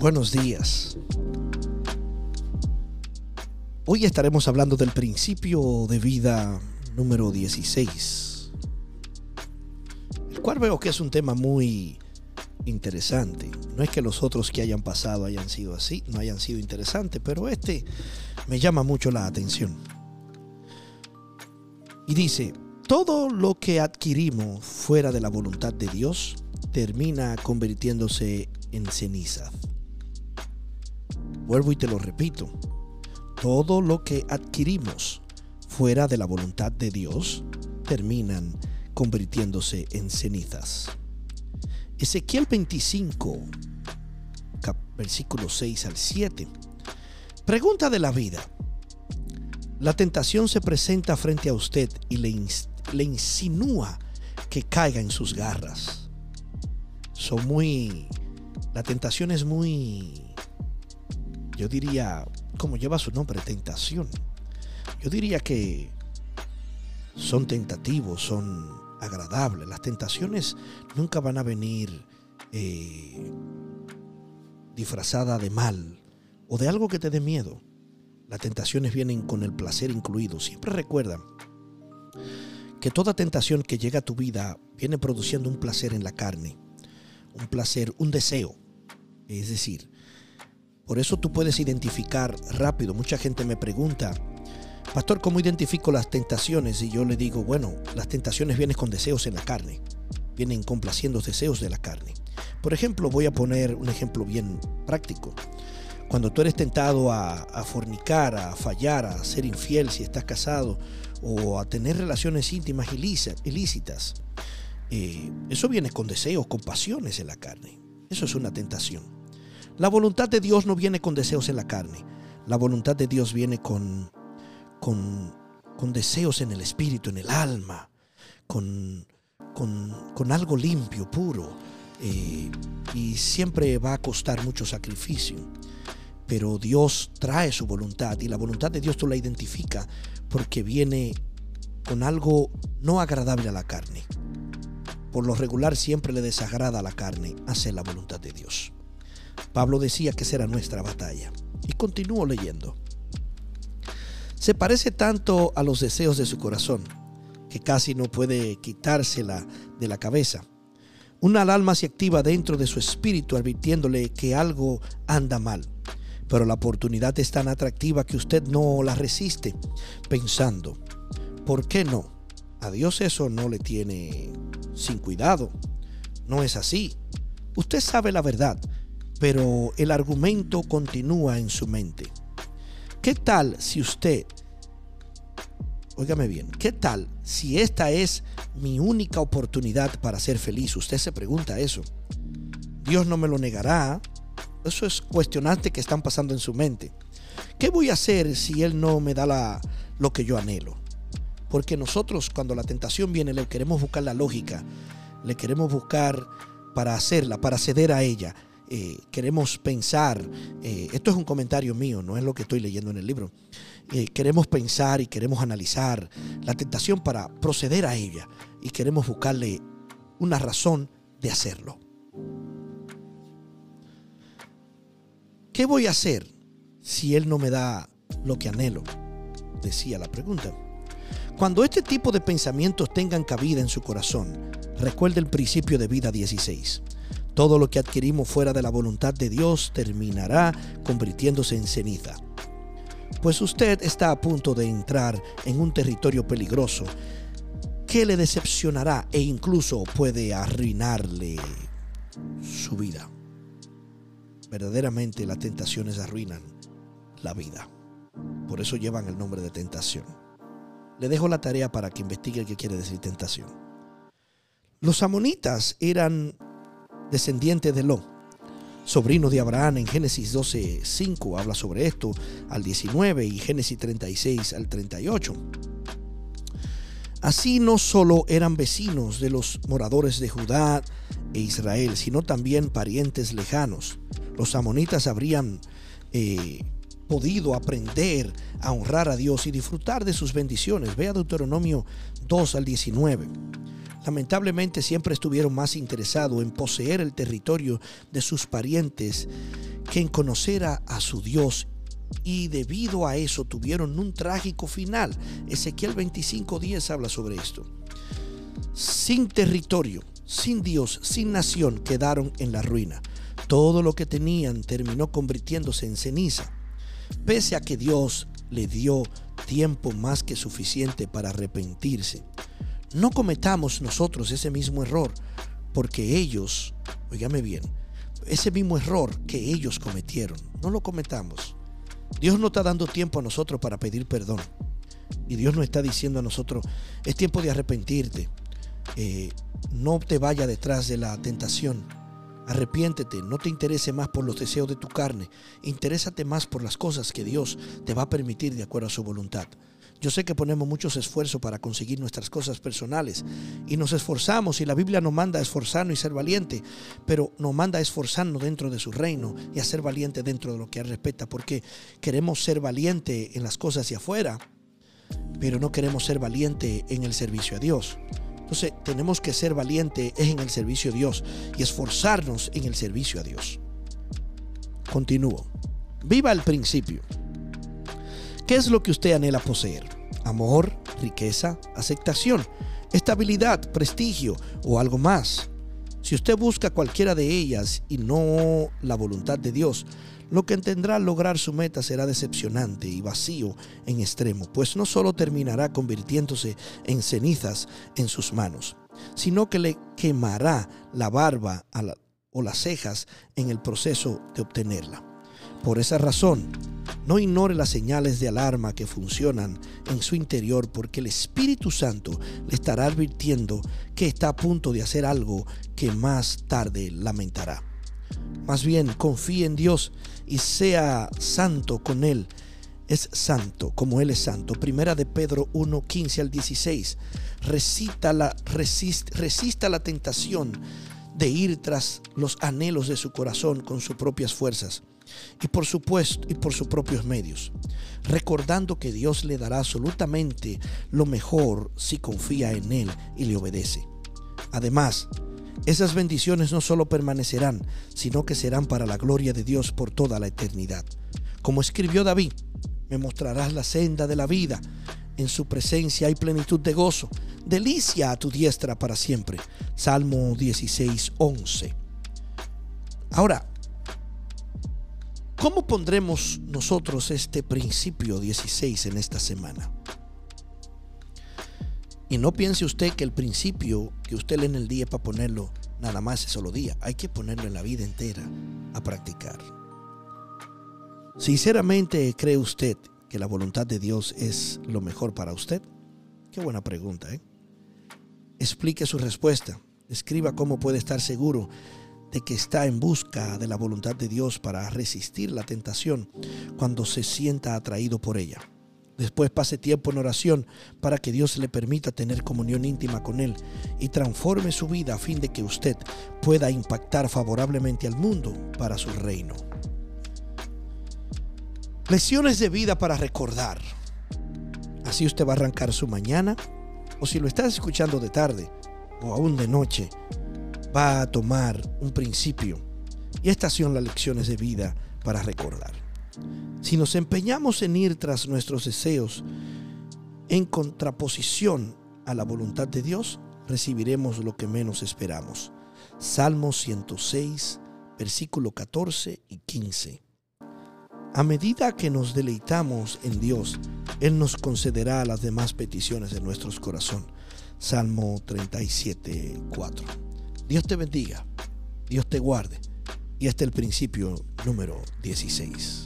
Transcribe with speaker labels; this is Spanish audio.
Speaker 1: Buenos días. Hoy estaremos hablando del principio de vida número 16, el cual veo que es un tema muy interesante. No es que los otros que hayan pasado hayan sido así, no hayan sido interesantes, pero este me llama mucho la atención. Y dice, todo lo que adquirimos fuera de la voluntad de Dios termina convirtiéndose en ceniza. Vuelvo y te lo repito. Todo lo que adquirimos fuera de la voluntad de Dios terminan convirtiéndose en cenizas. Ezequiel 25, versículos 6 al 7. Pregunta de la vida. La tentación se presenta frente a usted y le, le insinúa que caiga en sus garras. Son muy... La tentación es muy yo diría, como lleva su nombre, tentación. Yo diría que son tentativos, son agradables. Las tentaciones nunca van a venir eh, disfrazadas de mal o de algo que te dé miedo. Las tentaciones vienen con el placer incluido. Siempre recuerda que toda tentación que llega a tu vida viene produciendo un placer en la carne, un placer, un deseo. Es decir, por eso tú puedes identificar rápido. Mucha gente me pregunta, Pastor, ¿cómo identifico las tentaciones? Y yo le digo, bueno, las tentaciones vienen con deseos en la carne, vienen complaciendo deseos de la carne. Por ejemplo, voy a poner un ejemplo bien práctico. Cuando tú eres tentado a, fornicar, a fallar, a ser infiel si estás casado, o a tener relaciones íntimas ilícitas, eh, eso viene con deseos, con pasiones en la carne. Eso es una tentación. La voluntad de Dios no viene con deseos en la carne. La voluntad de Dios viene con, con, deseos en el espíritu, en el alma, con, con, algo limpio, puro. Eh, y siempre va a costar mucho sacrificio. Pero Dios trae su voluntad y la voluntad de Dios tú la identificas porque viene con algo no agradable a la carne. Por lo regular siempre le desagrada a la carne hacer la voluntad de Dios. Pablo decía que será nuestra batalla. Y continúo leyendo. Se parece tanto a los deseos de su corazón que casi no puede quitársela de la cabeza. Una alarma se activa dentro de su espíritu advirtiéndole que algo anda mal. Pero la oportunidad es tan atractiva que usted no la resiste, pensando, ¿por qué no? A Dios eso no le tiene sin cuidado. No es así. Usted sabe la verdad pero el argumento continúa en su mente. ¿Qué tal si usted, óigame bien, qué tal si esta es mi única oportunidad para ser feliz? Usted se pregunta eso. Dios no me lo negará. Eso es cuestionante que están pasando en su mente. ¿Qué voy a hacer si Él no me da lo que yo anhelo? Porque nosotros cuando la tentación viene le queremos buscar la lógica, le queremos buscar para hacerla, para ceder a ella. Eh, queremos pensar, eh, esto es un comentario mío, no es lo que estoy leyendo en el libro, eh, queremos pensar y queremos analizar la tentación para proceder a ella y queremos buscarle una razón de hacerlo. ¿Qué voy a hacer si Él no me da lo que anhelo? Decía la pregunta. Cuando este tipo de pensamientos tengan cabida en su corazón, recuerde el principio de vida 16. Todo lo que adquirimos fuera de la voluntad de Dios terminará convirtiéndose en ceniza. Pues usted está a punto de entrar en un territorio peligroso que le decepcionará e incluso puede arruinarle su vida. Verdaderamente las tentaciones arruinan la vida. Por eso llevan el nombre de tentación. Le dejo la tarea para que investigue qué quiere decir tentación. Los amonitas eran descendiente de Lo, sobrino de Abraham en Génesis 12, 5 habla sobre esto al 19 y Génesis 36 al 38. Así no solo eran vecinos de los moradores de Judá e Israel, sino también parientes lejanos. Los amonitas habrían eh, podido aprender a honrar a Dios y disfrutar de sus bendiciones. Vea Deuteronomio 2 al 19 lamentablemente siempre estuvieron más interesados en poseer el territorio de sus parientes que en conocer a su Dios y debido a eso tuvieron un trágico final. Ezequiel 25:10 habla sobre esto. Sin territorio, sin Dios, sin nación, quedaron en la ruina. Todo lo que tenían terminó convirtiéndose en ceniza. Pese a que Dios le dio tiempo más que suficiente para arrepentirse. No cometamos nosotros ese mismo error, porque ellos, oígame bien, ese mismo error que ellos cometieron, no lo cometamos. Dios no está dando tiempo a nosotros para pedir perdón. Y Dios no está diciendo a nosotros, es tiempo de arrepentirte. Eh, no te vaya detrás de la tentación. Arrepiéntete, no te interese más por los deseos de tu carne. Interésate más por las cosas que Dios te va a permitir de acuerdo a su voluntad. Yo sé que ponemos muchos esfuerzos para conseguir nuestras cosas personales y nos esforzamos y la Biblia nos manda esforzarnos y ser valiente, pero nos manda esforzarnos dentro de su reino y a ser valiente dentro de lo que Él respeta, porque queremos ser valiente en las cosas de afuera, pero no queremos ser valiente en el servicio a Dios. Entonces tenemos que ser valiente en el servicio a Dios y esforzarnos en el servicio a Dios. Continúo. Viva el principio. ¿Qué es lo que usted anhela poseer? Amor, riqueza, aceptación, estabilidad, prestigio o algo más. Si usted busca cualquiera de ellas y no la voluntad de Dios, lo que tendrá al lograr su meta será decepcionante y vacío en extremo, pues no solo terminará convirtiéndose en cenizas en sus manos, sino que le quemará la barba o las cejas en el proceso de obtenerla. Por esa razón, no ignore las señales de alarma que funcionan en su interior porque el Espíritu Santo le estará advirtiendo que está a punto de hacer algo que más tarde lamentará. Más bien, confíe en Dios y sea santo con Él. Es santo como Él es santo. Primera de Pedro 1, 15 al 16. Resista la, resista la tentación de ir tras los anhelos de su corazón con sus propias fuerzas y por supuesto y por sus propios medios, recordando que Dios le dará absolutamente lo mejor si confía en Él y le obedece. Además, esas bendiciones no solo permanecerán, sino que serán para la gloria de Dios por toda la eternidad. Como escribió David, me mostrarás la senda de la vida. En su presencia hay plenitud de gozo, delicia a tu diestra para siempre. Salmo 16, 11. Ahora, ¿Cómo pondremos nosotros este principio 16 en esta semana? Y no piense usted que el principio que usted lee en el día para ponerlo nada más es solo día. Hay que ponerlo en la vida entera a practicar. Sinceramente, ¿cree usted que la voluntad de Dios es lo mejor para usted? Qué buena pregunta, ¿eh? Explique su respuesta. Escriba cómo puede estar seguro de que está en busca de la voluntad de Dios para resistir la tentación cuando se sienta atraído por ella. Después pase tiempo en oración para que Dios le permita tener comunión íntima con Él y transforme su vida a fin de que usted pueda impactar favorablemente al mundo para su reino. Lecciones de vida para recordar. Así usted va a arrancar su mañana o si lo estás escuchando de tarde o aún de noche, va a tomar un principio. Y estas son las lecciones de vida para recordar. Si nos empeñamos en ir tras nuestros deseos en contraposición a la voluntad de Dios, recibiremos lo que menos esperamos. Salmo 106, versículo 14 y 15. A medida que nos deleitamos en Dios, Él nos concederá las demás peticiones de nuestros corazón. Salmo 37, 4. Dios te bendiga, Dios te guarde. Y este es el principio número 16.